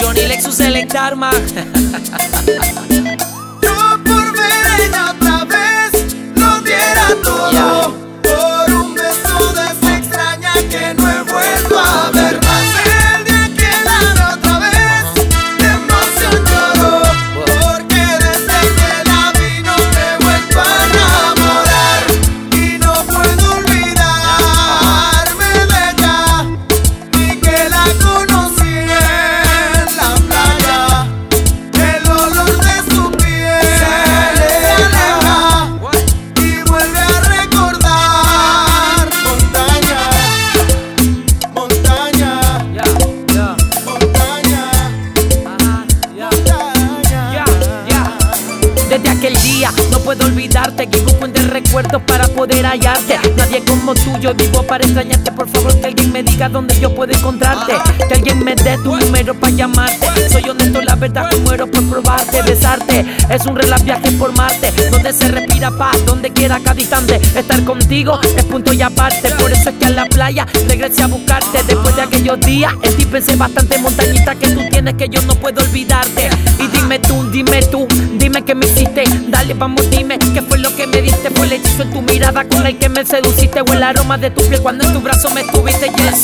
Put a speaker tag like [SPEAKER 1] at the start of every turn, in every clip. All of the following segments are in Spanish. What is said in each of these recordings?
[SPEAKER 1] Johnny Lexus el
[SPEAKER 2] no puedo
[SPEAKER 1] olvidarte que busco entre recuerdos para poder hallarte. Nadie como tú, yo vivo para extrañarte. Por favor que alguien me diga dónde yo puedo encontrarte. Que alguien me dé tu número para llamarte. Soy honesto, la verdad que muero por probarte Besarte, es un relax viaje por Marte Donde se respira paz, donde quiera cada instante Estar contigo es punto y aparte. Por eso es que a la playa regresé a buscarte. Después de aquellos días en ti pensé bastante montañita que tú tienes que yo no puedo olvidarte. Y dime tú, dime tú, dime que me hiciste. Dale, vamos, dime qué fue lo que me diste Fue el hechizo en tu mirada con el que me seduciste. O el aroma de tu piel cuando en tu brazo me estuviste. Y el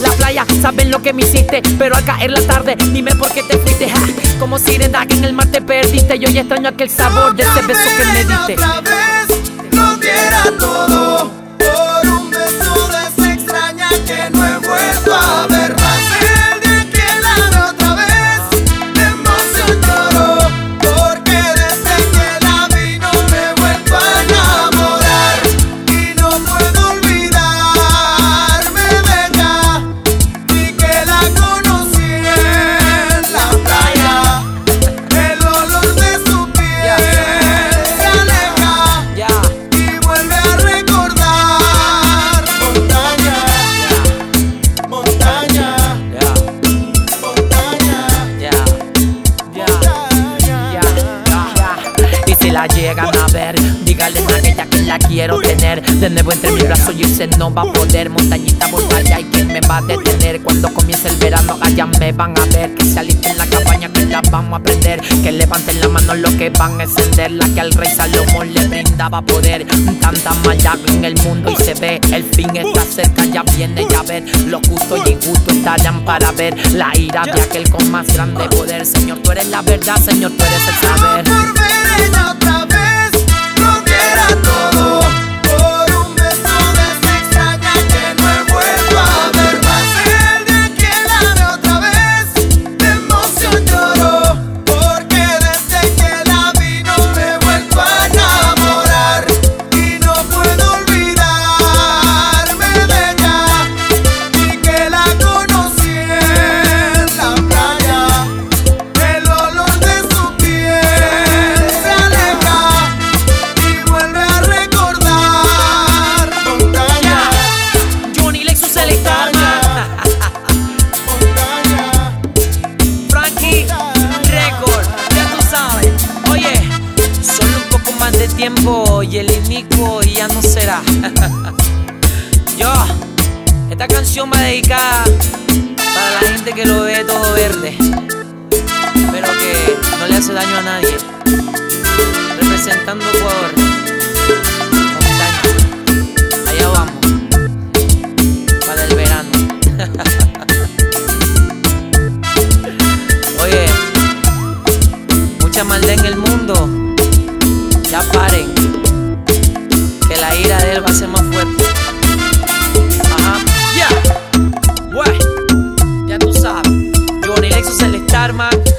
[SPEAKER 1] la playa, saben lo que me hiciste Pero al caer la tarde, dime por qué te fuiste. Ja, Como sirena que en el mar te perdiste. Yo ya extraño aquel sabor de ese beso que me diste llegan a ver, dígale a aquella que la quiero tener. De nuevo entre mis brazos y se no va a poder. Montañita allá y quién me va a detener. Cuando comience el verano, allá me van a ver. Que se alisten en la cabaña, que la vamos a prender. Que levanten la mano lo que van a encender. La que al rey Salomón le brindaba poder. Tanta maldad en el mundo y se ve. El fin está cerca, ya viene ya ver. Lo justo y injusto estarán para ver. La ira de aquel con más grande poder. Señor, tú eres la verdad, Señor, tú eres el saber.
[SPEAKER 2] Y el
[SPEAKER 1] inicuo ya no será. Yo, esta canción va dedicada para la gente que lo ve todo verde, pero que no le hace daño a nadie. Representando Ecuador, Paren. Que la ira de él va a ser más fuerte. Ajá. Ya. Güey. Ya tú sabes. Johnny Lexus el Starman.